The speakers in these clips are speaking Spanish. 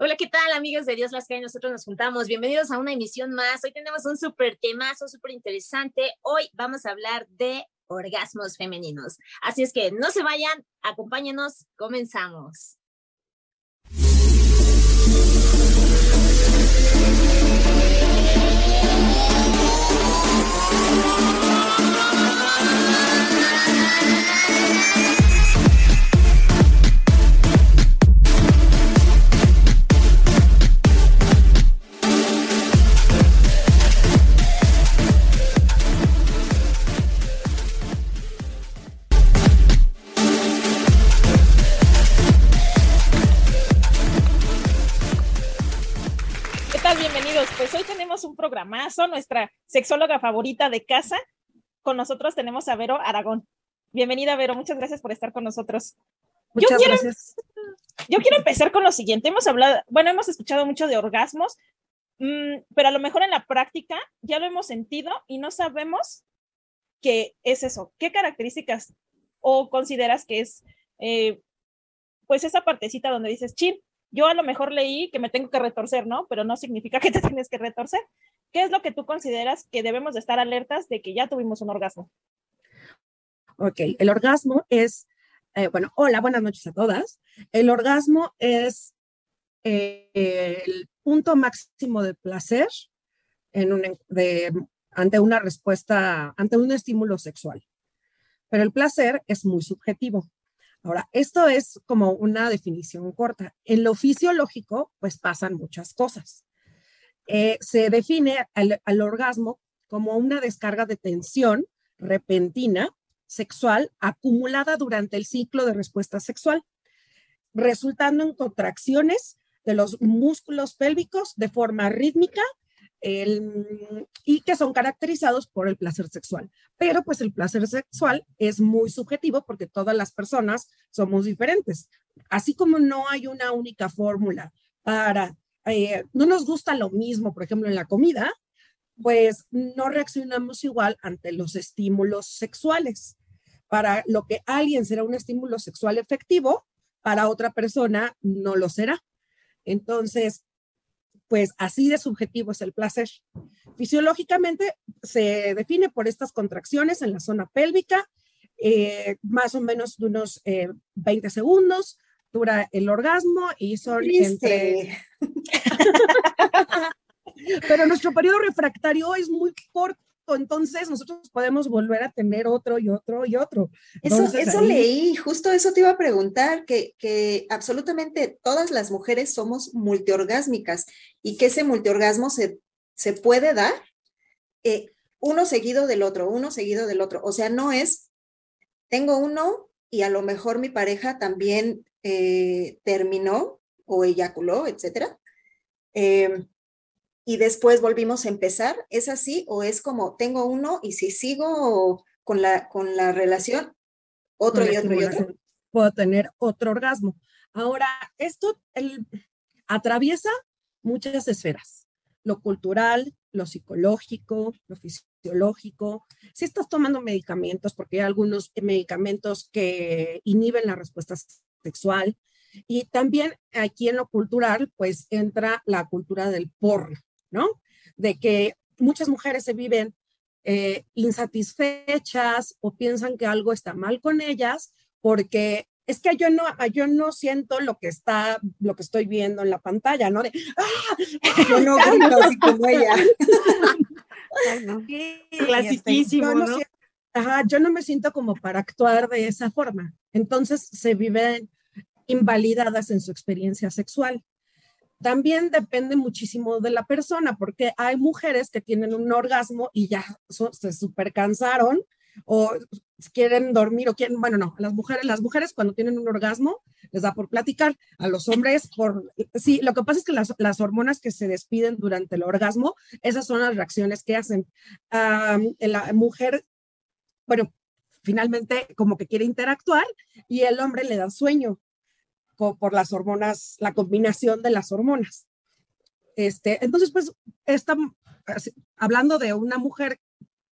Hola, ¿qué tal amigos de Dios las que nosotros nos juntamos? Bienvenidos a una emisión más. Hoy tenemos un súper temazo, súper interesante. Hoy vamos a hablar de orgasmos femeninos. Así es que no se vayan, acompáñenos, comenzamos. Pues hoy tenemos un programazo, nuestra sexóloga favorita de casa. Con nosotros tenemos a Vero Aragón. Bienvenida, Vero, muchas gracias por estar con nosotros. Muchas gracias. Yo quiero empezar con lo siguiente. Hemos hablado, bueno, hemos escuchado mucho de orgasmos, mm, pero a lo mejor en la práctica ya lo hemos sentido y no sabemos qué es eso. ¿Qué características o consideras que es, eh, pues, esa partecita donde dices, chin, yo a lo mejor leí que me tengo que retorcer, ¿no? Pero no significa que te tienes que retorcer. ¿Qué es lo que tú consideras que debemos de estar alertas de que ya tuvimos un orgasmo? Ok, el orgasmo es, eh, bueno, hola, buenas noches a todas. El orgasmo es eh, el punto máximo de placer ante una respuesta, ante un estímulo sexual. Pero el placer es muy subjetivo. Ahora, esto es como una definición corta. En lo fisiológico, pues pasan muchas cosas. Eh, se define al, orgasmo como una descarga de tensión repentina sexual acumulada durante el ciclo de respuesta sexual, resultando en contracciones de los músculos pélvicos de forma rítmica y que son caracterizados por el placer sexual. Pero pues el placer sexual es muy subjetivo porque todas las personas somos diferentes. Así como no hay una única fórmula para, eh, no nos gusta lo mismo, por ejemplo, en la comida, pues no reaccionamos igual ante los estímulos sexuales. Para lo que alguien será un estímulo sexual efectivo, para otra persona no lo será. Entonces, pues así de subjetivo es el placer. Fisiológicamente se define por estas contracciones en la zona pélvica, eh, más o menos de unos 20 eh, segundos, dura el orgasmo y son entre... Pero nuestro periodo refractario es muy corto entonces nosotros podemos volver a tener otro y otro y otro. eso, eso leí, justo eso te iba a preguntar, que, que absolutamente todas las mujeres somos multiorgásmicas y que ese multiorgasmo se, se puede dar eh, uno seguido del otro, uno seguido del otro. O sea, no es, tengo uno y a lo mejor mi pareja también eh, terminó o eyaculó, etcétera. Eh, y después volvimos a empezar? ¿Es así o es como tengo uno y si sigo con la, con la relación, otro y otro y otro? Puedo tener otro orgasmo. Ahora, esto el, atraviesa muchas esferas, lo cultural, lo psicológico, lo fisiológico. Si estás tomando medicamentos, porque hay algunos medicamentos que inhiben la respuesta sexual, y también aquí en lo cultural, pues entra la cultura del porno, ¿no? De que muchas mujeres se viven eh, insatisfechas o piensan que algo está mal con ellas porque es que yo no, yo no siento lo que está, lo que estoy viendo en la pantalla, ¿no? De, ¡ah! Yo no grito así como ella. Ay, no. Clasiquísimo, ¿no? ajá, yo no me siento como para actuar de esa forma. Entonces se viven invalidadas en su experiencia sexual también depende muchísimo de la persona, porque hay mujeres que tienen un orgasmo y ya se super cansaron o quieren dormir o quieren, bueno, no, las mujeres, las mujeres cuando tienen un orgasmo les da por platicar, a los hombres por, sí, lo que pasa es que las, las hormonas que se despiden durante el orgasmo, esas son las reacciones que hacen. la mujer, bueno, finalmente como que quiere interactuar y el hombre le da sueño por las hormonas, la combinación de las hormonas. Este, entonces, pues, está hablando de una mujer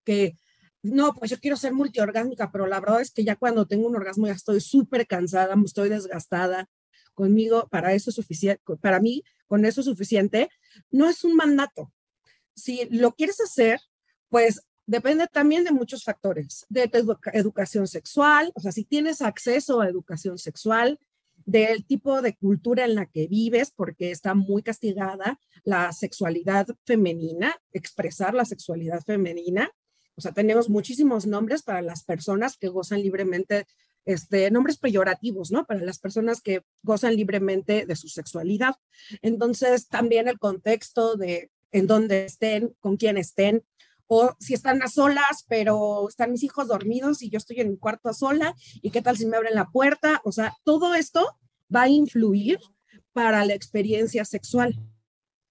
que, no, pues yo quiero ser multiorgásmica, pero la verdad es que ya cuando tengo un orgasmo ya estoy súper cansada, estoy desgastada. conmigo, para eso es suficiente, para mí, con eso es suficiente, no es un mandato. Si lo quieres hacer, pues depende también de muchos factores, de tu educación sexual, o sea, si tienes acceso a educación sexual, del tipo de cultura en la que vives, porque está muy castigada la sexualidad femenina, expresar la sexualidad femenina. O sea, tenemos muchísimos nombres para las personas que gozan libremente, este, nombres peyorativos, ¿no? Para las personas que gozan libremente de su sexualidad. Entonces, también el contexto de en dónde estén, con quién estén, o si están a solas, pero están mis hijos dormidos y yo estoy en mi cuarto a sola, y qué tal si me abren la puerta, o sea, todo esto va a influir para la experiencia sexual.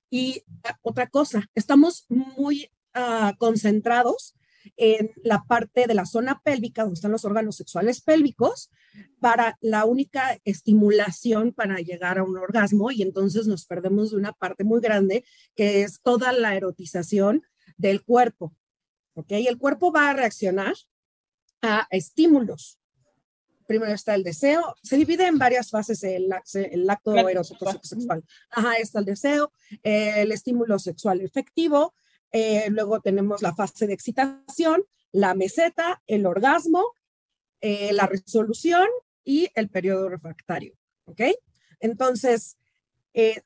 Y ah, otra cosa, estamos muy uh, concentrados en la parte de la zona pélvica, donde están los órganos sexuales pélvicos, para la única estimulación para llegar a un orgasmo y entonces nos perdemos de una parte muy grande que es toda la erotización del cuerpo. ¿Ok? El cuerpo va a reaccionar a estímulos. Primero está el deseo, se divide en varias fases el, el acto erótico sexual. Ajá, está el deseo, el estímulo sexual efectivo, eh, luego tenemos la fase de excitación, la meseta, el orgasmo, eh, la resolución y el periodo refractario. ¿Ok? Entonces, eh,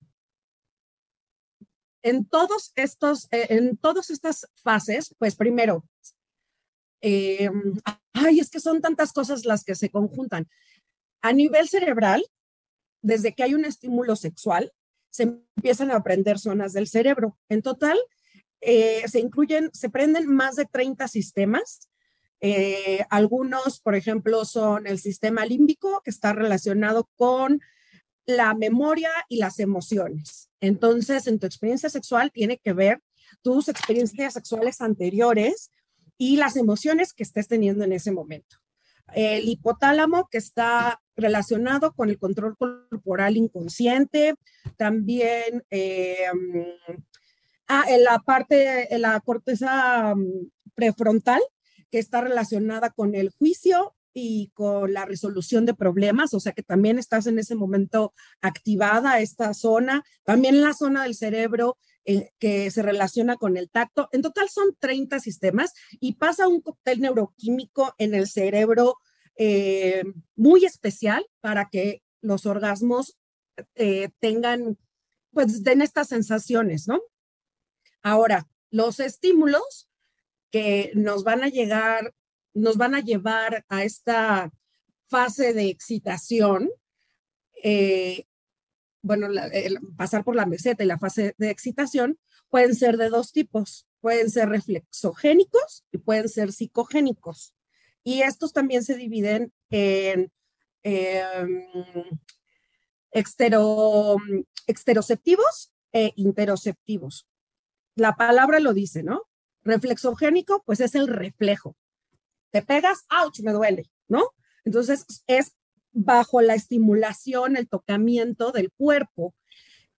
en todos estos, eh, en todas estas fases, pues primero, eh, ay, es que son tantas cosas las que se conjuntan. A nivel cerebral, desde que hay un estímulo sexual, se empiezan a aprender zonas del cerebro. En total, eh, se incluyen, se prenden más de 30 sistemas. algunos, por ejemplo, son el sistema límbico, que está relacionado con la memoria y las emociones. Entonces, en tu experiencia sexual tiene que ver tus experiencias sexuales anteriores y las emociones que estés teniendo en ese momento. El hipotálamo que está relacionado con el control corporal inconsciente, también eh, ah, en la parte, en la corteza mm, prefrontal, que está relacionada con el juicio y con la resolución de problemas, o sea que también estás en ese momento activada esta zona, también la zona del cerebro eh, que se relaciona con el tacto. En total son 30 sistemas y pasa un cóctel neuroquímico en el cerebro eh, muy especial para que los orgasmos eh, tengan, pues den estas sensaciones, ¿no? Ahora, los estímulos que nos van a llegar nos van a llevar a esta fase de excitación, eh, bueno, pasar por la meseta y la fase de excitación, pueden ser de dos tipos. Pueden ser reflexogénicos y pueden ser psicogénicos. Y estos también se dividen en em, exteroceptivos e interoceptivos. La palabra lo dice, ¿no? Reflexogénico, pues es el reflejo te pegas, ouch, me duele, ¿no? Entonces es bajo la estimulación, el tocamiento del cuerpo.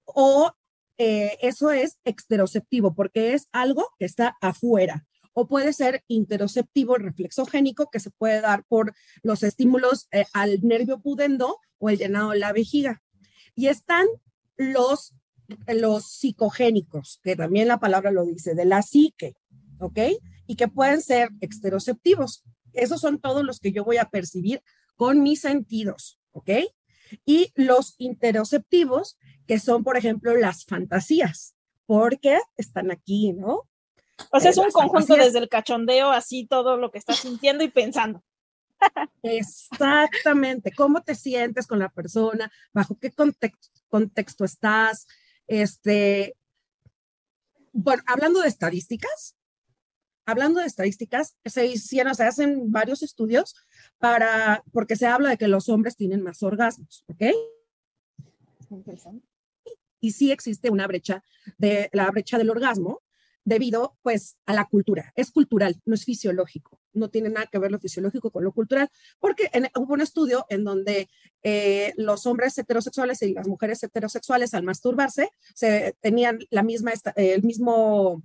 O eh, eso es exteroceptivo, porque es algo que está afuera. O puede ser interoceptivo, reflexogénico, que se puede dar por los estímulos eh, al nervio pudendo o el llenado de la vejiga. Y están los, los psicogénicos, que también la palabra lo dice, de la psique, ¿ok? Y que pueden ser exteroceptivos. Esos son todos los que yo voy a percibir con mis sentidos, ¿ok? Y los interoceptivos, que son, por ejemplo, las fantasías, porque están aquí, ¿no? O sea, es un conjunto desde el cachondeo, así todo lo que estás sintiendo y pensando. Exactamente, cómo te sientes con la persona, bajo qué contexto, contexto estás, este, bueno, hablando de estadísticas, hablando de estadísticas, se hicieron, se hacen varios estudios para, porque se habla de que los hombres tienen más orgasmos, ¿ok? Y sí existe una brecha de la brecha del orgasmo debido pues a la cultura. Es cultural, no es fisiológico. No tiene nada que ver lo fisiológico con lo cultural, porque hubo un estudio en donde eh, los hombres heterosexuales y las mujeres heterosexuales al masturbarse se tenían la misma, el mismo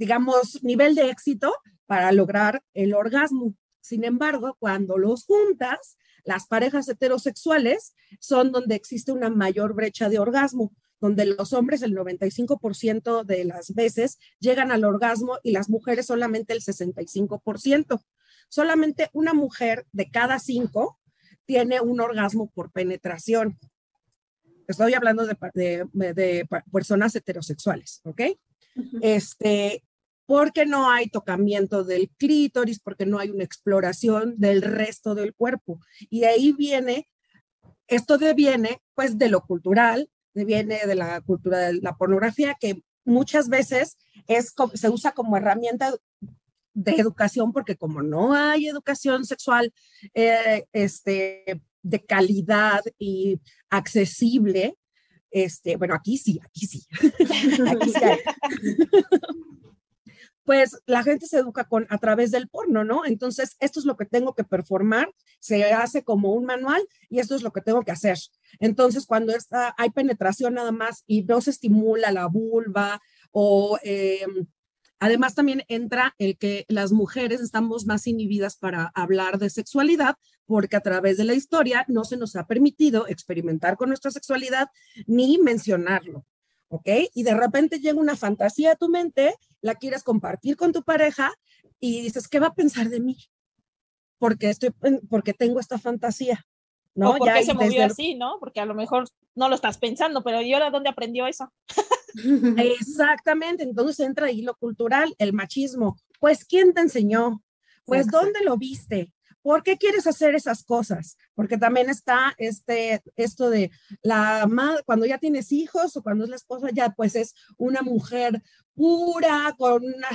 digamos, nivel de éxito para lograr el orgasmo. Sin embargo, cuando los juntas, las parejas heterosexuales son donde existe una mayor brecha de orgasmo, donde los hombres el 95% de las veces llegan al orgasmo y las mujeres solamente el 65%. Solamente una mujer de cada cinco tiene un orgasmo por penetración. Estoy hablando de, personas heterosexuales, ¿ok? Este, porque no hay tocamiento del clítoris, porque no hay una exploración del resto del cuerpo. Y ahí viene, esto deviene pues de lo cultural, viene de la cultura de la pornografía, que muchas veces es, se usa como herramienta de educación, porque como no hay educación sexual eh, este, de calidad y accesible, este, bueno, aquí sí, aquí sí, sí. pues la gente se educa con, a través del porno, ¿no? Entonces, esto es lo que tengo que performar, se hace como un manual y esto es lo que tengo que hacer. Entonces, cuando hay penetración nada más y no se estimula la vulva o... Em, además, también entra el que las mujeres estamos más inhibidas para hablar de sexualidad, porque a través de la historia no se nos ha permitido experimentar con nuestra sexualidad ni mencionarlo. ¿Ok? Y de repente llega una fantasía a tu mente, la quieres compartir con tu pareja y dices, ¿qué va a pensar de mí? Porque, estoy, porque tengo esta fantasía. ¿no? O porque se movió así, ¿no? Porque a lo mejor no lo estás pensando, pero ¿y ahora dónde aprendió eso? Exactamente, entonces entra ahí lo cultural, el machismo. Pues, ¿quién te enseñó? Pues, ¿dónde lo viste? ¿Por qué quieres hacer esas cosas? Porque también está este, esto de la madre, cuando ya tienes hijos o cuando es la esposa, ya pues es una mujer pura, con una...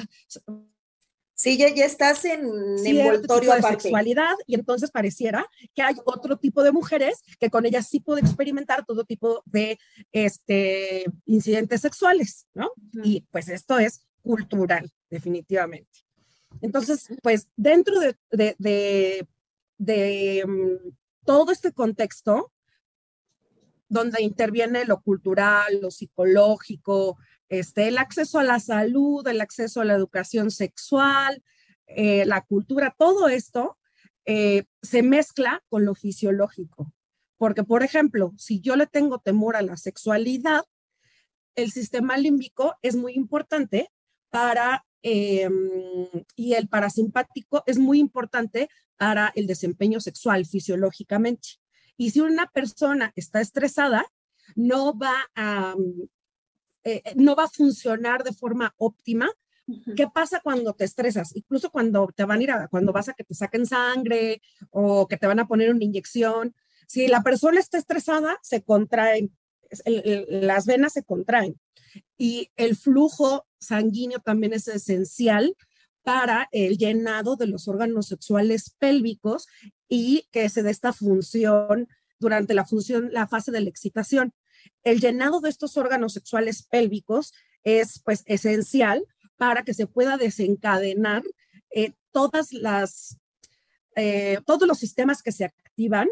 Sí, ya, ya estás en envoltorio de sexualidad y entonces pareciera que hay otro tipo de mujeres que con ellas sí puede experimentar todo tipo de este, incidentes sexuales, ¿no? Y pues esto es cultural, definitivamente. Entonces, pues dentro de, mm, todo este contexto, donde interviene lo cultural, lo psicológico, este, el acceso a la salud, el acceso a la educación sexual, eh, la cultura, todo esto eh, se mezcla con lo fisiológico. Porque, por ejemplo, si yo le tengo temor a la sexualidad, el sistema límbico es muy importante para Em, y el parasimpático es muy importante para el desempeño sexual fisiológicamente. Y si una persona está estresada, no va a, eh, no va a funcionar de forma óptima. ¿Qué pasa cuando te estresas? Incluso cuando te van a ir a, cuando vas a que te saquen sangre o que te van a poner una inyección. Si la persona está estresada, se contraen, las venas se contraen y el flujo sanguíneo también es esencial para el llenado de los órganos sexuales pélvicos y que se dé esta función durante la función, la fase de la excitación. El llenado de estos órganos sexuales pélvicos es pues esencial para que se pueda desencadenar eh, todas las, eh, todos los sistemas que se activan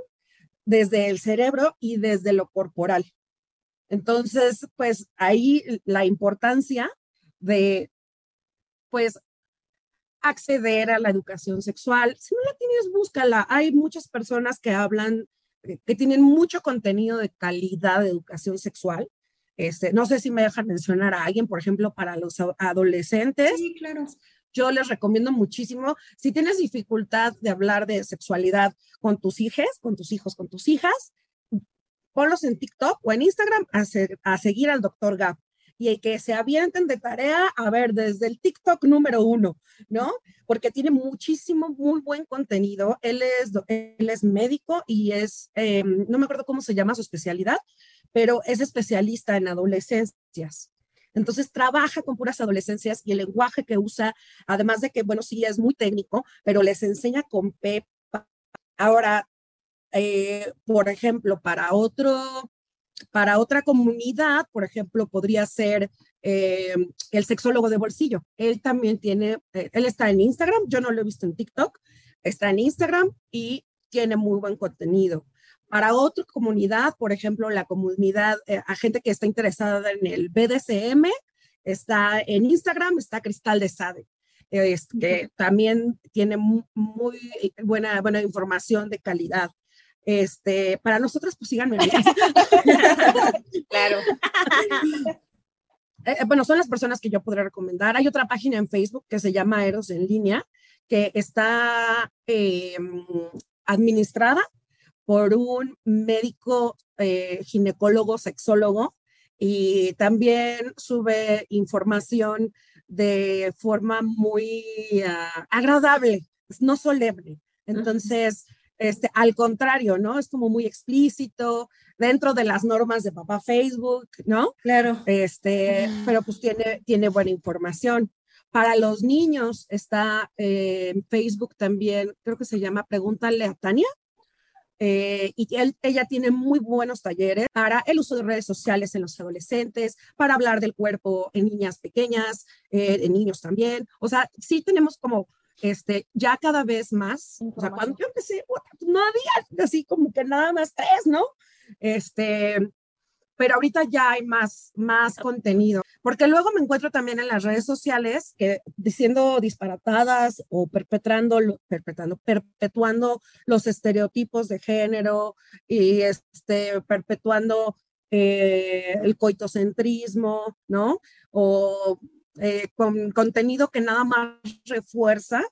desde el cerebro y desde lo corporal. Entonces, pues ahí la importancia de, pues, acceder a la educación sexual. Si no la tienes, búscala. Hay muchas personas que hablan, eh, que tienen mucho contenido de calidad de educación sexual. Este, no sé si me dejan mencionar a alguien, por ejemplo, para los adolescentes. Sí, claro. Yo les recomiendo muchísimo, si tienes dificultad de hablar de sexualidad con tus hijos, con tus hijos, con tus hijas, ponlos en TikTok o en Instagram a, seguir al doctor Gap y que se avienten de tarea a ver desde el TikTok número uno, ¿no? Porque tiene muchísimo, muy buen contenido. Él es, él es médico y es, em, no me acuerdo cómo se llama su especialidad, pero es especialista en adolescencias. Entonces trabaja con puras adolescencias y el lenguaje que usa, además de que, bueno, sí es muy técnico, pero les enseña con P. Ahora, eh, por ejemplo, para otro, para otra comunidad, por ejemplo, podría ser eh, el sexólogo de bolsillo. Él también tiene, eh, él está en Instagram, yo no lo he visto en TikTok, está en Instagram y tiene muy buen contenido. Para otra comunidad, por ejemplo, la comunidad, a gente que está interesada en el BDSM, está en Instagram, está Cristal de Sade. que también tiene muy, buena, buena información de calidad. Este, para nosotros, pues síganme. claro. Eh, eh, bueno, son las personas que yo podría recomendar. Hay otra página en Facebook que se llama Eros en línea, que está eh, administrada por un médico ginecólogo, sexólogo, y también sube información de forma muy ah, agradable, no solemne. Entonces, este, al contrario, ¿no? Es como muy explícito, dentro de las normas de papá Facebook, ¿no? Claro. Este, pero pues tiene, tiene buena información. Para los niños está eh, en Facebook también, creo que se llama Pregúntale a Tania. Eh, y ella tiene muy buenos talleres para el uso de redes sociales en los adolescentes, para hablar del cuerpo en niñas pequeñas, eh, en niños también. O sea, sí tenemos como este, ya cada vez más, o sea, cuando yo empecé, no había así como que nada más tres, ¿no? Este, pero ahorita ya hay más, más contenido, porque luego me encuentro también en las redes sociales que diciendo disparatadas o perpetrando, perpetrando, perpetuando los estereotipos de género y este, perpetuando eh, el coitocentrismo, ¿no? O eh, con contenido que nada más refuerza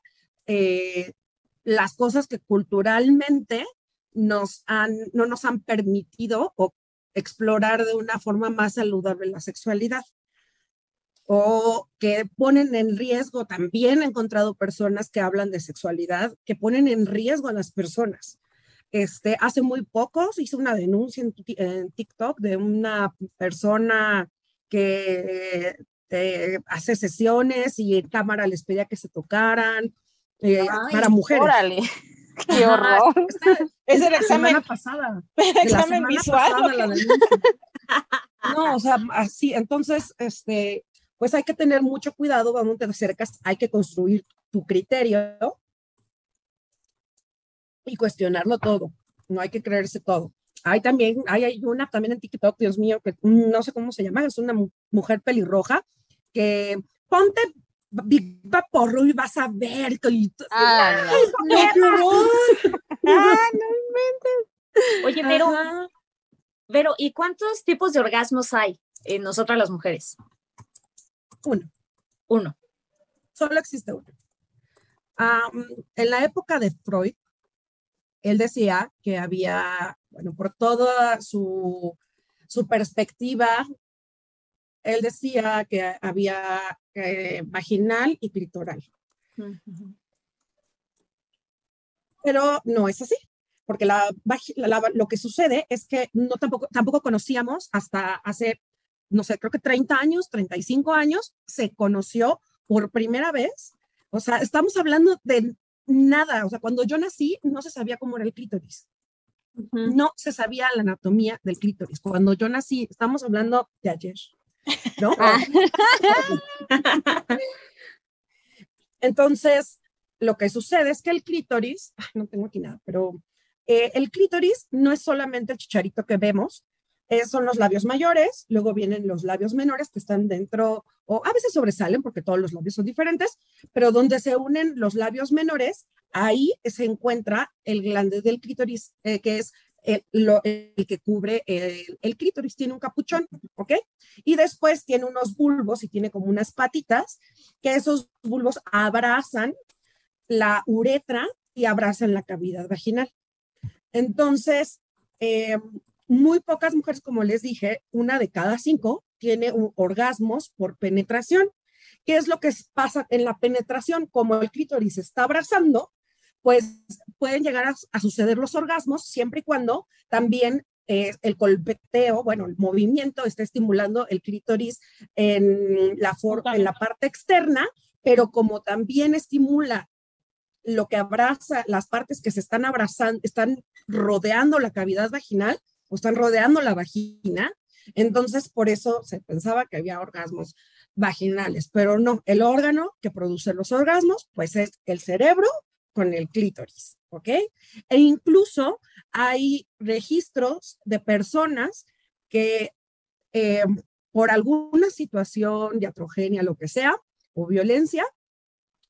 eh, las cosas que culturalmente nos han, no nos han permitido o explorar de una forma más saludable la sexualidad o que ponen en riesgo, también he encontrado personas que hablan de sexualidad, que ponen en riesgo a las personas. Este, hace muy poco se hizo una denuncia en, en TikTok de una persona que eh, hace sesiones y en cámara les pedía que se tocaran eh, para mujeres. Órale. Qué horror. es el examen semana pasada. El examen visual. no, o sea, así, entonces, este, pues hay que tener mucho cuidado cuando te acercas, hay que construir tu criterio y cuestionarlo todo. No hay que creerse todo. Hay también, hay, hay una también en TikTok, Dios mío, que no sé cómo se llama, es una mujer pelirroja que ponte Big Porro y vas a ver. Que... Ah, no. ah, no inventes. Oye, pero, pero, ¿y cuántos tipos de orgasmos hay en nosotras las mujeres? Uno. Uno. Solo existe uno. en la época de Freud, él decía que había, bueno, por toda su, su perspectiva él decía que había eh, vaginal y clitoral. Pero no es así, porque la, lo que sucede es que no tampoco, tampoco conocíamos hasta hace, no sé, creo que 30 años, 35 años, se conoció por primera vez. O sea, estamos hablando de nada. O sea, cuando yo nací, no se sabía cómo era el clítoris. No se sabía la anatomía del clítoris. Cuando yo nací, estamos hablando de ayer. ¿No? Ah. Entonces, lo que sucede es que el clítoris, no tengo aquí nada, pero eh, el clítoris no es solamente el chicharito que vemos, eh, son los labios mayores, luego vienen los labios menores que están dentro, o a veces sobresalen porque todos los labios son diferentes, pero donde se unen los labios menores, ahí se encuentra el glande del clítoris, eh, que es el, que cubre el, clítoris, tiene un capuchón, ¿ok? Y después tiene unos bulbos y tiene como unas patitas, que esos bulbos abrazan la uretra y abrazan la cavidad vaginal. Entonces, eh, muy pocas mujeres, como les dije, una de cada cinco tiene orgasmos por penetración. ¿Qué es lo que pasa en la penetración? Como el clítoris está abrazando, pues pueden llegar a, suceder los orgasmos siempre y cuando también eh, el golpeteo, bueno, el movimiento está estimulando el clítoris en la, en la parte externa, pero como también estimula lo que abraza, las partes que se están abrazando, están rodeando la cavidad vaginal o están rodeando la vagina, entonces por eso se pensaba que había orgasmos vaginales, pero no, el órgano que produce los orgasmos, pues es el cerebro con el clítoris, ¿ok? E incluso hay registros de personas que eh, por alguna situación diatrogenia, lo que sea, o violencia,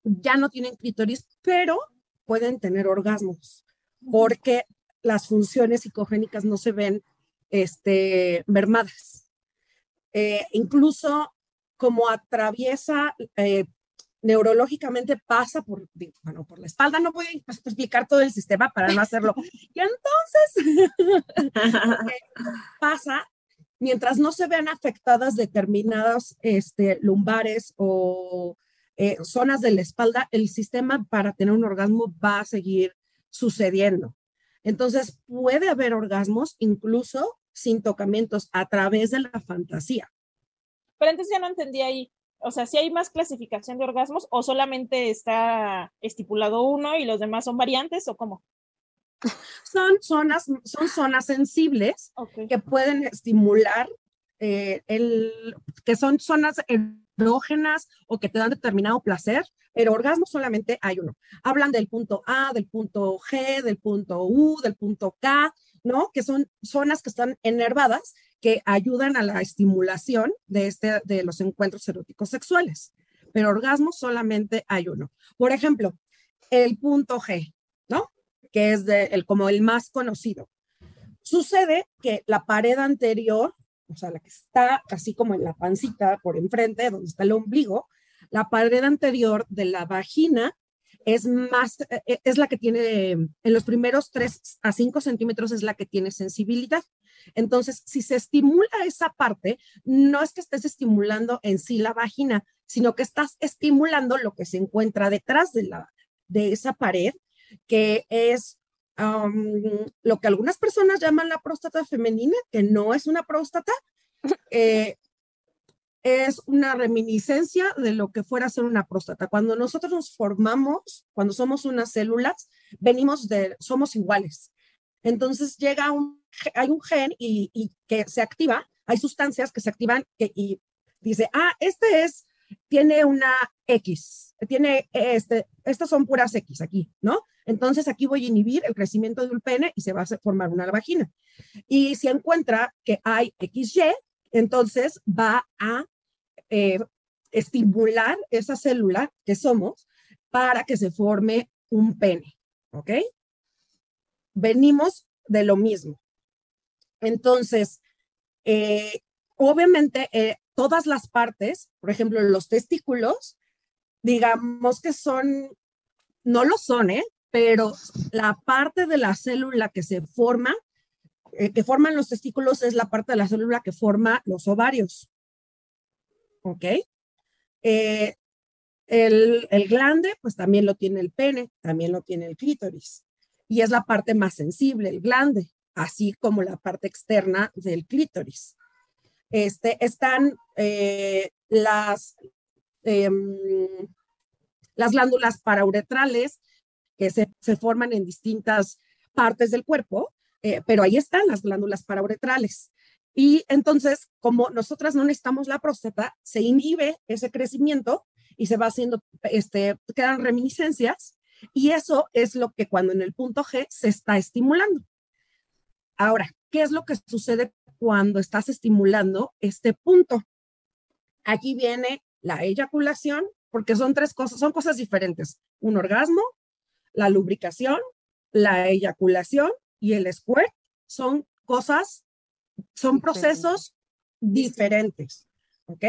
ya no tienen clítoris, pero pueden tener orgasmos, porque las funciones psicogénicas no se ven este, mermadas. Eh, incluso como atraviesa eh, neurológicamente pasa por, bueno, por la espalda, no voy a explicar todo el sistema para no hacerlo. Y entonces pasa, mientras no se vean afectadas determinadas este, lumbares o eh, zonas de la espalda, el sistema para tener un orgasmo va a seguir sucediendo. Entonces puede haber orgasmos incluso sin tocamientos a través de la fantasía. Pero entonces ya no entendí ahí o sea, si hay más clasificación de orgasmos o solamente está estipulado uno y los demás son variantes o cómo? Son zonas, son zonas sensibles que pueden estimular eh, el, que son zonas erógenas o que te dan determinado placer, pero orgasmo solamente hay uno. Hablan del punto A, del punto G, del punto U, del punto K, ¿no? Que son zonas que están enervadas que ayudan a la estimulación de, este, de los encuentros eróticos sexuales. Pero orgasmo solamente hay uno. Por ejemplo, el punto G, ¿no? Que es el, como el más conocido. Sucede que la pared anterior, o sea, la que está casi como en la pancita por enfrente, donde está el ombligo, la pared anterior de la vagina es más, e, es la que tiene, en los primeros 3 a 5 centímetros es la que tiene sensibilidad. Entonces, si se estimula esa parte, no es que estés estimulando en sí la vagina, sino que estás estimulando lo que se encuentra detrás de, la, de esa pared, que es lo que algunas personas llaman la próstata femenina, que no es una próstata, eh, es una reminiscencia de lo que fuera ser una próstata. Cuando nosotros nos formamos, cuando somos unas células, venimos de, somos iguales. Entonces llega un, hay un gen y, que se activa, hay sustancias que se activan y dice, ah, este es, tiene una X, tiene este, estas son puras X aquí, ¿no? Entonces aquí voy a inhibir el crecimiento de un pene y se va a formar una vagina. Y si encuentra que hay XY, entonces va a eh, estimular esa célula que somos para que se forme un pene, ¿ok? venimos de lo mismo. Entonces, eh, obviamente, eh, todas las partes, por ejemplo, los testículos, digamos que son, no lo son, ¿eh? Pero la parte de la célula que se forma, que forman los testículos, es la parte de la célula que forma los ovarios. ¿Ok? el, el glande, pues también lo tiene el pene, también lo tiene el clítoris y es la parte más sensible, el glande, así como la parte externa del clítoris. Este, están eh, las, em, las glándulas parauretrales que se, forman en distintas partes del cuerpo, eh, pero ahí están las glándulas parauretrales. Y entonces, como nosotras no necesitamos la próstata, se inhibe ese crecimiento y se va haciendo, este, quedan reminiscencias y eso es lo que cuando en el punto G se está estimulando. Ahora, ¿qué es lo que sucede cuando estás estimulando este punto? Aquí viene la eyaculación, porque son tres cosas, son cosas diferentes. Un orgasmo, la lubricación, la eyaculación y el squirt son cosas, son procesos diferentes. ¿Ok?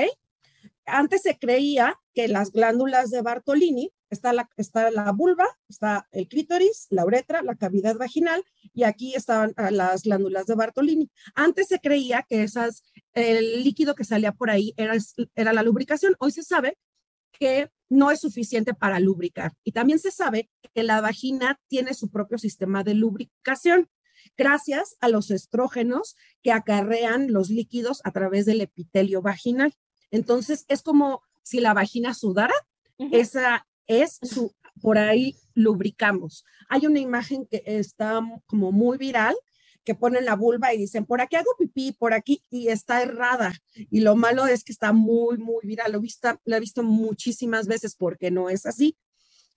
Antes se creía que las glándulas de Bartolini está la, está la vulva, está el clítoris, la uretra, la cavidad vaginal y aquí estaban ah, las glándulas de Bartolini. Antes se creía que esas, el líquido que salía por ahí era, era la lubricación. Hoy se sabe que no es suficiente para lubricar. Y también se sabe que la vagina tiene su propio sistema de lubricación gracias a los estrógenos que acarrean los líquidos a través del epitelio vaginal. Entonces, es como si la vagina sudara, esa, es su, por ahí lubricamos. Hay una imagen que está como muy viral que ponen la vulva y dicen, por aquí hago pipí, por aquí, y está errada. Y lo malo es que está muy, muy viral. Lo, visto, lo he visto muchísimas veces porque no es así.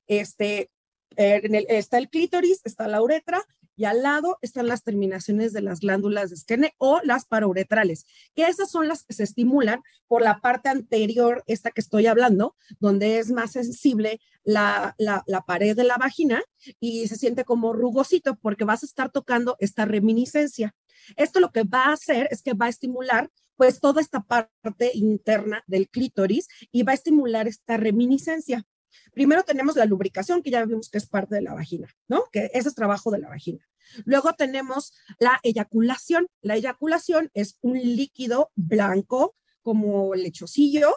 Este, en el, está el clítoris, está la uretra y al lado están las terminaciones de las glándulas de Skene o las parauretrales, que esas son las que se estimulan por la parte anterior, esta que estoy hablando, donde es más sensible la, la pared de la vagina y se siente como rugosito porque vas a estar tocando esta reminiscencia. Esto lo que va a hacer es que va a estimular pues toda esta parte interna del clítoris y va a estimular esta reminiscencia. Primero tenemos la lubricación, que ya vimos que es parte de la vagina, ¿no? Que ese es trabajo de la vagina. Luego tenemos la eyaculación. La eyaculación es un líquido blanco como lechocillo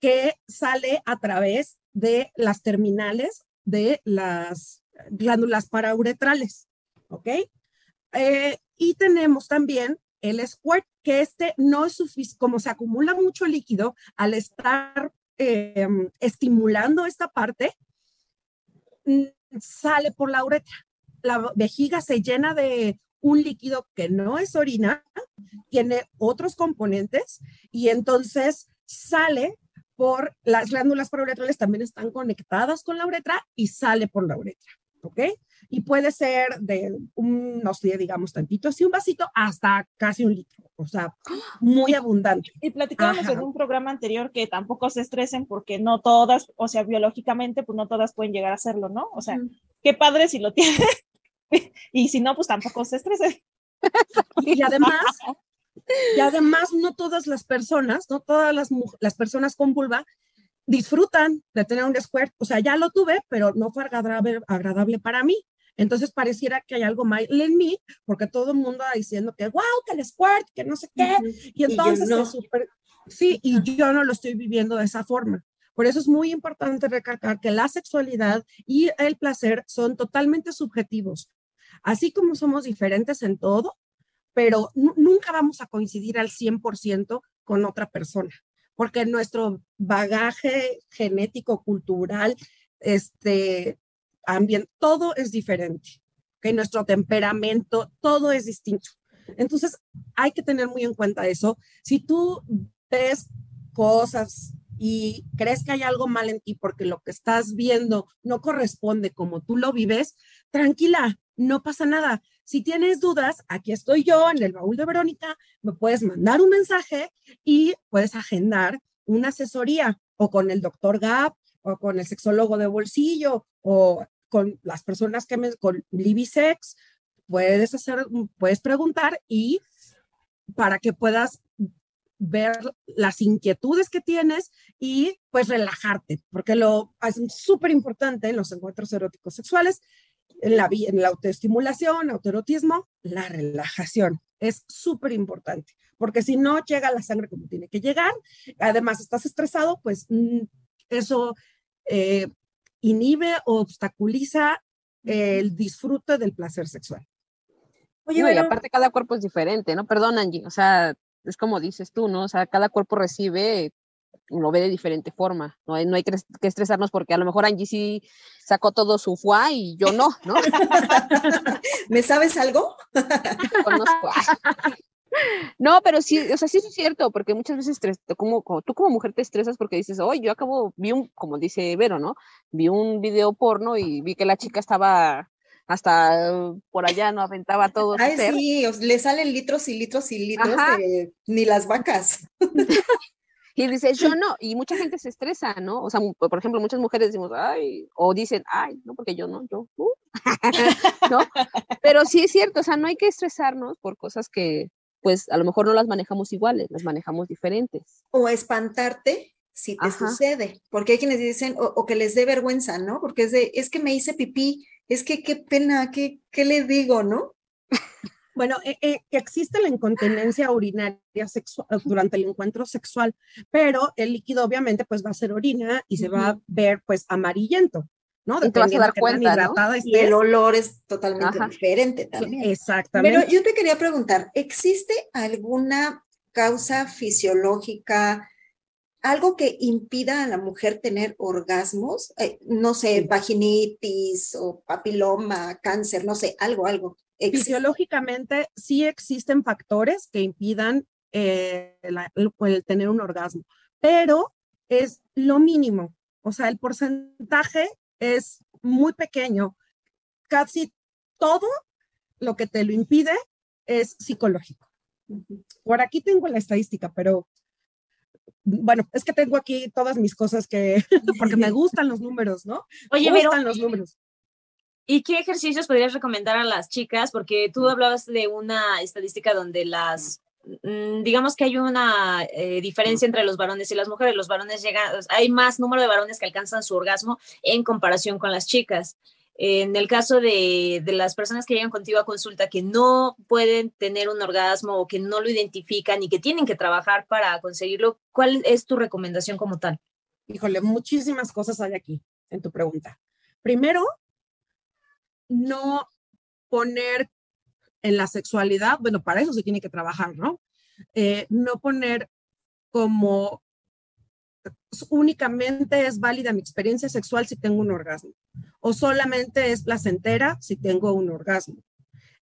que sale a través de las terminales de las glándulas parauretrales, ¿ok? Eh, y tenemos también el squirt, que este no es suficiente, como se acumula mucho líquido al estar em, estimulando esta parte, mm, sale por la uretra. La vejiga se llena de un líquido que no es orina, tiene otros componentes y entonces sale por las glándulas parauretrales también están conectadas con la uretra y sale por la uretra, ¿ok? y puede ser de unos digamos, tantito, así un vasito, hasta casi un litro, o sea, muy abundante. Y platicábamos en un programa anterior que tampoco se estresen porque no todas, o sea, biológicamente, pues no todas pueden llegar a hacerlo, ¿no? O sea, qué padre si lo tiene, y si no, pues tampoco se estresen. y además, y además no todas las personas, no todas las, las personas con vulva disfrutan de tener un squirt, o sea, ya lo tuve, pero no fue agradable, agradable para mí. Entonces pareciera que hay algo mal en mí, porque todo el mundo va diciendo que, wow, que el squirt, que no sé qué. Y entonces sí, y yo no lo estoy viviendo de esa forma. Por eso es muy importante recalcar que la sexualidad y el placer son totalmente subjetivos. Así como somos diferentes en todo, pero nunca vamos a coincidir al 100% con otra persona, porque nuestro bagaje genético, cultural, este, ambiente, todo es diferente, que nuestro temperamento, todo es distinto. Entonces, hay que tener muy en cuenta eso. Si tú ves cosas y crees que hay algo mal en ti porque lo que estás viendo no corresponde como tú lo vives, tranquila, no pasa nada. Si tienes dudas, aquí estoy yo en el baúl de Verónica, me puedes mandar un mensaje y puedes agendar una asesoría o con el doctor Gap o con el sexólogo de bolsillo o con las personas que me, con Libisex, puedes hacer, puedes preguntar y para que puedas ver las inquietudes que tienes y pues relajarte, porque lo es súper importante en los encuentros eróticos sexuales, en la, en la autoestimulación, autoerotismo, la relajación es súper importante, porque si no llega la sangre como tiene que llegar, además estás estresado, pues mm, eso eh, inhibe o obstaculiza el disfrute del placer sexual. Oye, y aparte cada cuerpo es diferente, ¿no? Perdón, Angie, o sea, es como dices tú, ¿no? O sea, cada cuerpo recibe, lo ve de diferente forma, no hay, no hay que estresarnos porque a lo mejor Angie sí sacó todo su fuá y yo no, ¿no? ¿Me sabes algo? Conozco. No, pero sí, o sea, sí es cierto, porque muchas veces como, tú como mujer te estresas porque dices, oye, yo acabo, vi un, como dice Vero, ¿no? Vi un video porno y vi que la chica estaba hasta por allá, ¿no? Aventaba todo. Ay, sí, le salen litros y litros y litros de, ni las vacas. Y dices, yo no, y mucha gente se estresa, ¿no? O sea, por ejemplo, muchas mujeres decimos, ay, o dicen, ay, no, porque yo no, yo, uh", ¿no? Pero sí es cierto, o sea, no hay que estresarnos por cosas que, pues a lo mejor no las manejamos iguales, las manejamos diferentes. O espantarte si te sucede, porque hay quienes dicen, o, que les dé vergüenza, ¿no? Porque es de, es que me hice pipí, es que qué pena, qué, qué le digo, ¿no? Bueno, eh, eh, existe la incontinencia urinaria sexual durante el encuentro sexual, pero el líquido obviamente pues va a ser orina y se va a ver pues amarillento. ¿no? Y te vas a dar cuenta, Y el olor es totalmente diferente también. Exactamente. Pero yo te quería preguntar, ¿existe alguna causa fisiológica, algo que impida a la mujer tener orgasmos? Eh, no sé, vaginitis o papiloma, cáncer, no sé, algo, algo. Fisiológicamente sí existen factores que impidan eh, el tener un orgasmo, pero es lo mínimo. O sea, el porcentaje es muy pequeño. Casi todo lo que te lo impide es psicológico. Por aquí tengo la estadística, pero bueno, es que tengo aquí todas mis cosas que, porque me gustan los números, ¿no? Oye, me gustan los números. ¿Y qué ejercicios podrías recomendar a las chicas? Porque tú hablabas de una estadística donde las, mm, digamos que hay una eh, diferencia entre los varones y las mujeres. Los varones llegan, hay más número de varones que alcanzan su orgasmo en comparación con las chicas. En el caso de, de, las personas que llegan contigo a consulta que no pueden tener un orgasmo o que no lo identifican y que tienen que trabajar para conseguirlo, ¿cuál es tu recomendación como tal? Híjole, muchísimas cosas hay aquí en tu pregunta. Primero, no poner en la sexualidad, bueno, para eso se tiene que trabajar, ¿no? Eh, no poner como únicamente es válida mi experiencia sexual si tengo un orgasmo o solamente es placentera si tengo un orgasmo.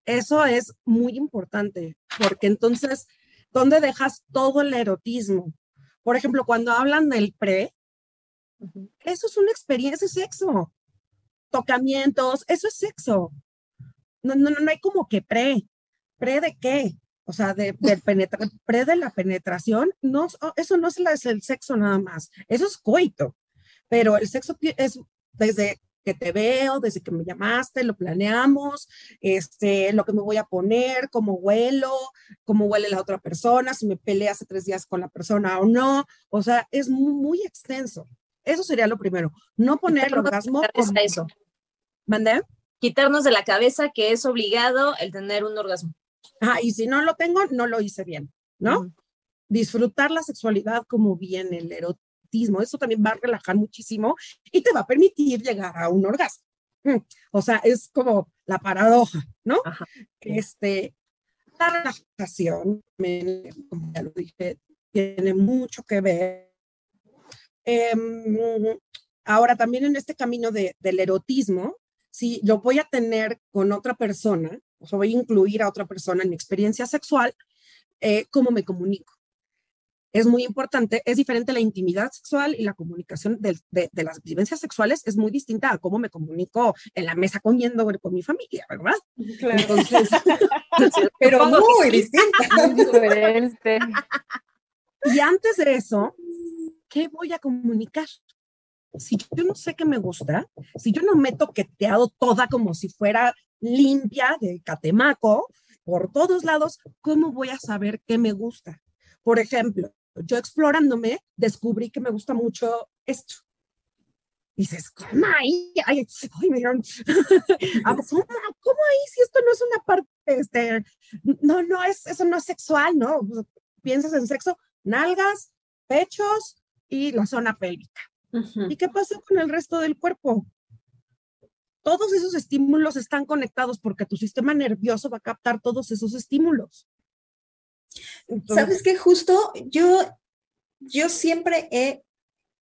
Eso es muy importante porque entonces, ¿dónde dejas todo el erotismo? Por ejemplo, cuando hablan del pre, eso es una experiencia de sexo. Tocamientos, eso es sexo. No, no, no hay como que pre. ¿Pre de qué? o sea, de, pre de la penetración, no, eso no es el sexo nada más, eso es coito, pero el sexo es desde que te veo, desde que me llamaste, lo planeamos, este, lo que me voy a poner, cómo huelo, cómo huele la otra persona, si me peleé hace tres días con la persona o no, o sea, es muy, extenso. Eso sería lo primero, no poner el orgasmo como... eso. ¿Mandé? Quitarnos de la cabeza que es obligado el tener un orgasmo. Ah, y si no lo tengo, no lo hice bien, ¿no? Disfrutar la sexualidad como bien, el erotismo, eso también va a relajar muchísimo y te va a permitir llegar a un orgasmo. Mm, o sea, es como la paradoja, ¿no? Este, la relajación, como ya lo dije, tiene mucho que ver. Em, ahora, también en este camino de, del erotismo, si lo voy a tener con otra persona, o sea, voy a incluir a otra persona en mi experiencia sexual, eh, cómo me comunico. Es muy importante, es diferente la intimidad sexual y la comunicación de, de, las vivencias sexuales, es muy distinta a cómo me comunico en la mesa comiendo con mi familia, ¿verdad? Claro. Entonces, pero muy distinta. Muy diferente. Y antes de eso, ¿qué voy a comunicar? Si yo no sé qué me gusta, si yo no me he toqueteado toda como si fuera limpia de catemaco por todos lados, ¿cómo voy a saber qué me gusta? Por ejemplo, yo explorándome descubrí que me gusta mucho esto. dices, ¿cómo ahí? Ay, ay, me ah, ¿Cómo, ahí si esto no es una parte, este, no, no es, eso no es sexual, ¿no? Piensas en sexo, nalgas, pechos y la zona pélvica. ¿Y qué pasa con el resto del cuerpo? todos esos estímulos están conectados porque tu sistema nervioso va a captar todos esos estímulos. ¿Sabes qué? Justo yo, yo siempre he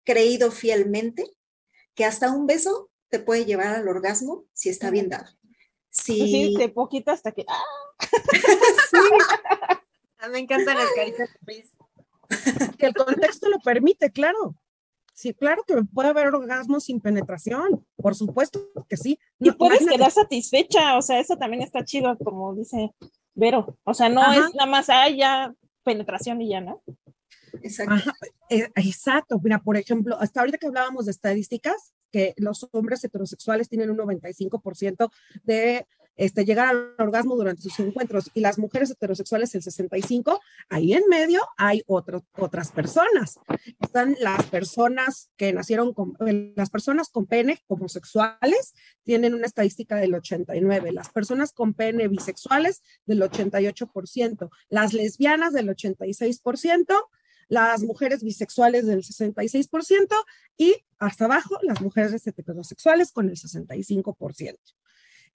creído fielmente que hasta un beso te puede llevar al orgasmo si está bien dado. Sí, de poquito hasta que... ¡ah! sí. Me encantan las caritas. Que el contexto lo permite, claro. Sí, claro que puede haber orgasmo sin penetración, por supuesto que sí. y puedes quedar satisfecha, o sea, eso también está chido, como dice Vero. O sea, no es nada más, ah, ya penetración y ya, ¿no? Exacto. Eh, exacto. Mira, por ejemplo, hasta ahorita que hablábamos de estadísticas, que los hombres heterosexuales tienen un 95% de este, llegar al orgasmo durante sus encuentros y las mujeres heterosexuales el 65, ahí en medio hay otras personas. Están las personas que nacieron con, eh, las personas con pene homosexuales tienen una estadística del 89, las personas con pene bisexuales del 88%, las lesbianas del 86%, las mujeres bisexuales del 66% y hasta abajo las mujeres heterosexuales con el 65%.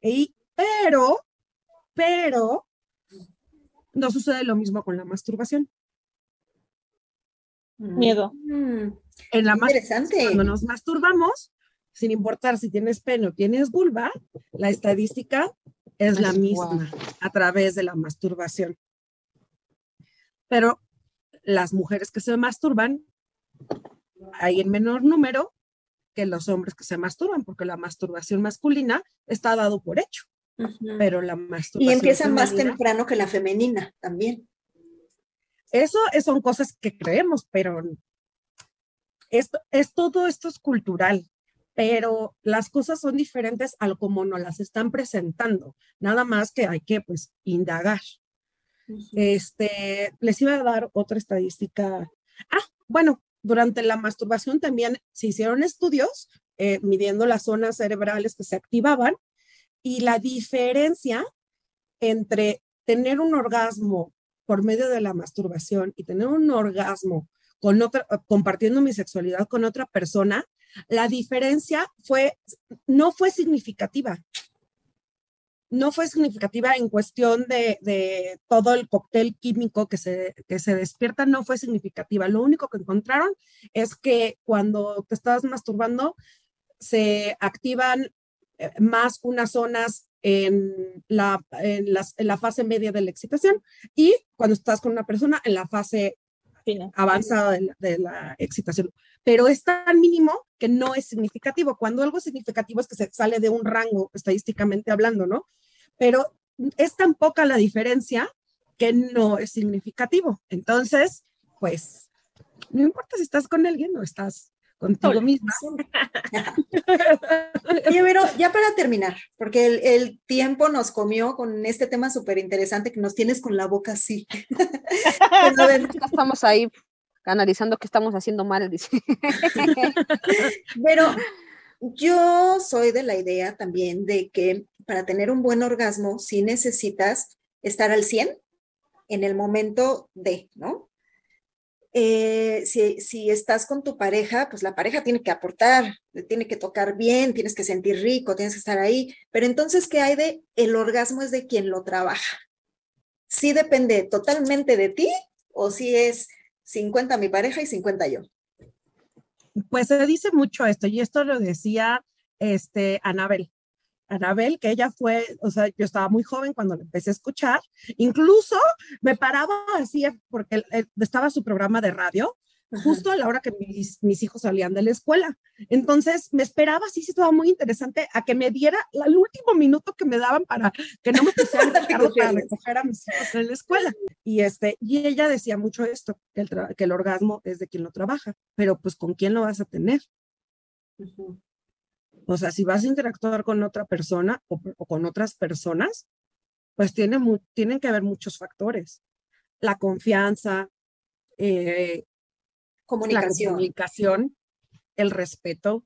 Y pero, pero, no sucede lo mismo con la masturbación. Miedo. Mm, en la Interesante. Cuando nos masturbamos, sin importar si tienes pene o tienes vulva, la estadística es la misma a través de la masturbación. Pero las mujeres que se masturban hay en menor número que los hombres que se masturban, porque la masturbación masculina está dado por hecho pero la masturbación. Y empieza más temprano que la femenina también. Eso son cosas que creemos, pero esto, es todo esto es cultural, pero las cosas son diferentes al como nos las están presentando. Nada más que hay que pues indagar. Este, les iba a dar otra estadística. Ah, bueno, durante la masturbación también se hicieron estudios eh, midiendo las zonas cerebrales que se activaban y la diferencia entre tener un orgasmo por medio de la masturbación y tener un orgasmo compartiendo mi sexualidad con otra persona, la diferencia fue, no fue significativa. No fue significativa en cuestión de, de todo el cóctel químico que se, que se despierta, no fue significativa. Lo único que encontraron es que cuando te estás masturbando, se activan más unas zonas en la, en, la fase media de la excitación y cuando estás con una persona en la fase avanzada de la, excitación. Pero es tan mínimo que no es significativo. Cuando algo es significativo es que se sale de un rango estadísticamente hablando, ¿no? Pero es tan poca la diferencia que no es significativo. Entonces, pues, no importa si estás con alguien o estás contigo misma. Oye, pero ya para terminar, porque el, tiempo nos comió con este tema súper interesante que nos tienes con la boca así. Estamos ahí analizando qué estamos haciendo mal. pero yo soy de la idea también de que para tener un buen orgasmo sí necesitas estar al 100 en el momento de, ¿no? Eh, si, estás con tu pareja, pues la pareja tiene que aportar, tiene que tocar bien, tienes que sentir rico, tienes que estar ahí. Pero entonces, ¿qué hay de el orgasmo es de quien lo trabaja? ¿Sí depende totalmente de ti o si es 50 mi pareja y 50 yo? Pues se dice mucho esto y esto lo decía este Anabel. Anabel, que ella fue, o sea, yo estaba muy joven cuando la empecé a escuchar, incluso me paraba así porque estaba su programa de radio, justo a la hora que mis, mis, hijos salían de la escuela. Entonces me esperaba, sí, sí, estaba muy interesante, a que me diera el último minuto que me daban para que no me pusieran el carro para recoger a mis hijos en la escuela. Y, este, y ella decía mucho esto, que el, que el orgasmo es de quien lo trabaja, pero pues con quién lo vas a tener. O sea, si vas a interactuar con otra persona o, con otras personas, pues tiene tienen que haber muchos factores. La confianza, eh, comunicación. La comunicación, el respeto,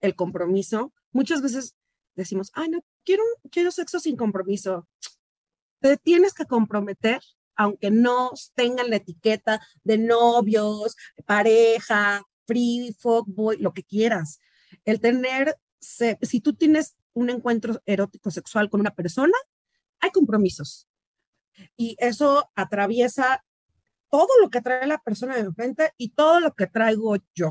el compromiso. Muchas veces decimos, ah, no, quiero, quiero sexo sin compromiso. Te tienes que comprometer, aunque no tengan la etiqueta de novios, pareja, free, fuck boy, lo que quieras el tener, si tú tienes un encuentro erótico sexual con una persona, hay compromisos. Y eso atraviesa todo lo que trae la persona de enfrente y todo lo que traigo yo.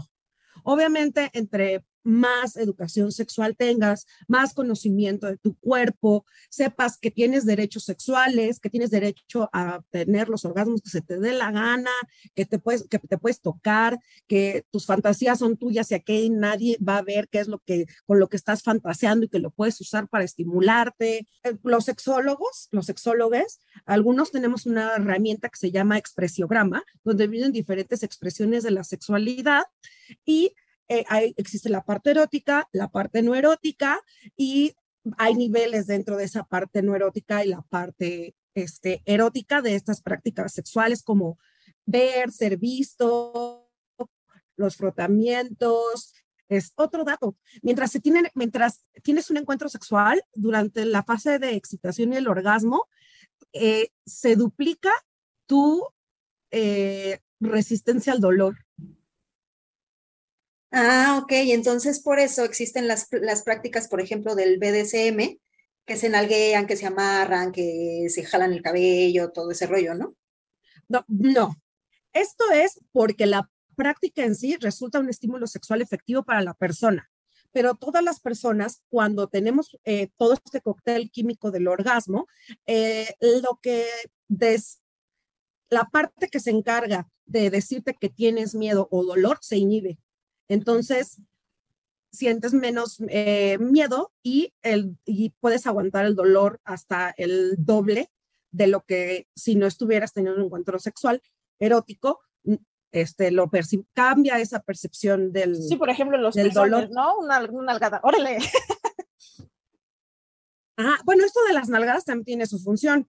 Obviamente, entre más educación sexual tengas, más conocimiento de tu cuerpo, sepas que tienes derechos sexuales, que tienes derecho a tener los orgasmos que se te dé la gana, que te puedes, que te puedes tocar, que tus fantasías son tuyas y aquí nadie va a ver qué es lo que, con lo que estás fantaseando y que lo puedes usar para estimularte. Eh, los sexólogos, los sexólogos, algunos tenemos una herramienta que se llama expresiograma, donde vienen diferentes expresiones de la sexualidad y eh, existe la parte erótica, la parte no erótica y hay niveles dentro de esa parte no erótica y la parte este, erótica de estas prácticas sexuales como ver, ser visto, los frotamientos. Es otro dato. Mientras, se tienen, mientras tienes un encuentro sexual, durante la fase de excitación y el orgasmo, eh, se duplica tu eh, resistencia al dolor. Ah, ok, entonces por eso existen las, prácticas, por ejemplo, del BDSM, que se nalguean, que se amarran, que se jalan el cabello, todo ese rollo, ¿no? No, no. Esto es porque la práctica en sí resulta un estímulo sexual efectivo para la persona, pero todas las personas, cuando tenemos eh, todo este cóctel químico del orgasmo, eh, lo que des, la parte que se encarga de decirte que tienes miedo o dolor se inhibe. Entonces, sientes menos eh, miedo y, el, y puedes aguantar el dolor hasta el doble de lo que si no estuvieras teniendo un encuentro sexual erótico, este, lo cambia esa percepción del Sí, por ejemplo, los del dolor. ¿no? Una, una algada. ¡Órale! Ah, bueno, esto de las nalgadas también tiene su función,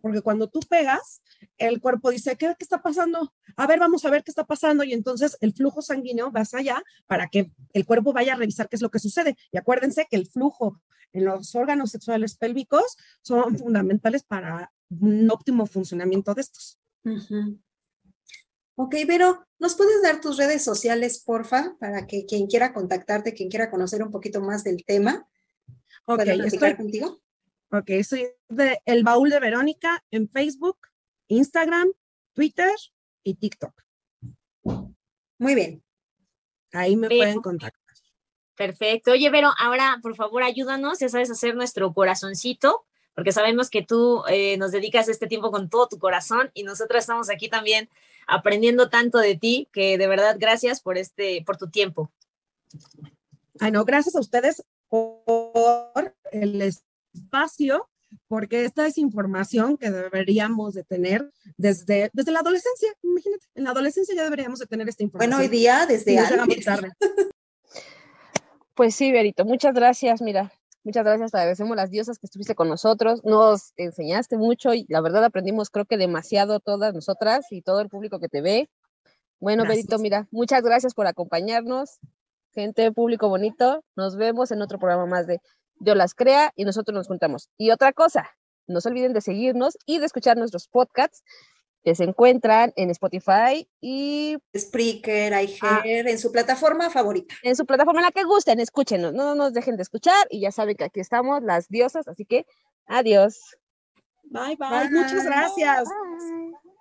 porque cuando tú pegas, el cuerpo dice, ¿qué, ¿qué, está pasando? A ver, vamos a ver qué está pasando. Y entonces el flujo sanguíneo va allá para que el cuerpo vaya a revisar qué es lo que sucede. Y acuérdense que el flujo en los órganos sexuales pélvicos son fundamentales para un óptimo funcionamiento de estos. Ok, Vero, ¿nos puedes dar tus redes sociales, porfa, para que quien quiera contactarte, quien quiera conocer un poquito más del tema, Ok, estoy contigo. Ok, soy de El Baúl de Verónica en Facebook, Instagram, Twitter y TikTok. Muy bien. Ahí me pueden contactar. Perfecto. Oye, Vero, ahora por favor ayúdanos, ya sabes hacer nuestro corazoncito, porque sabemos que tú eh, nos dedicas este tiempo con todo tu corazón y nosotras estamos aquí también aprendiendo tanto de ti, que de verdad gracias por este, por tu tiempo. Ay, no, gracias a ustedes por el espacio, porque esta es información que deberíamos de tener desde, desde la adolescencia, imagínate, en la adolescencia ya deberíamos de tener esta información. Bueno, hoy día desde antes. Tarde. Pues sí, Berito, muchas gracias, mira, muchas gracias, te agradecemos las diosas que estuviste con nosotros, nos enseñaste mucho y la verdad aprendimos creo que demasiado todas nosotras y todo el público que te ve. Bueno, gracias. Berito, mira, muchas gracias por acompañarnos, gente, público bonito. Nos vemos en otro programa más de Yo las crea y nosotros nos juntamos. Y otra cosa, no se olviden de seguirnos y de escuchar nuestros podcasts que se encuentran en Spotify y Spreaker, iHeart, ah, en su plataforma favorita. En su plataforma en la que gusten, escúchenos, no nos dejen de escuchar y ya saben que aquí estamos las diosas, así que adiós. Bye, bye. bye. Muchas gracias. Bye.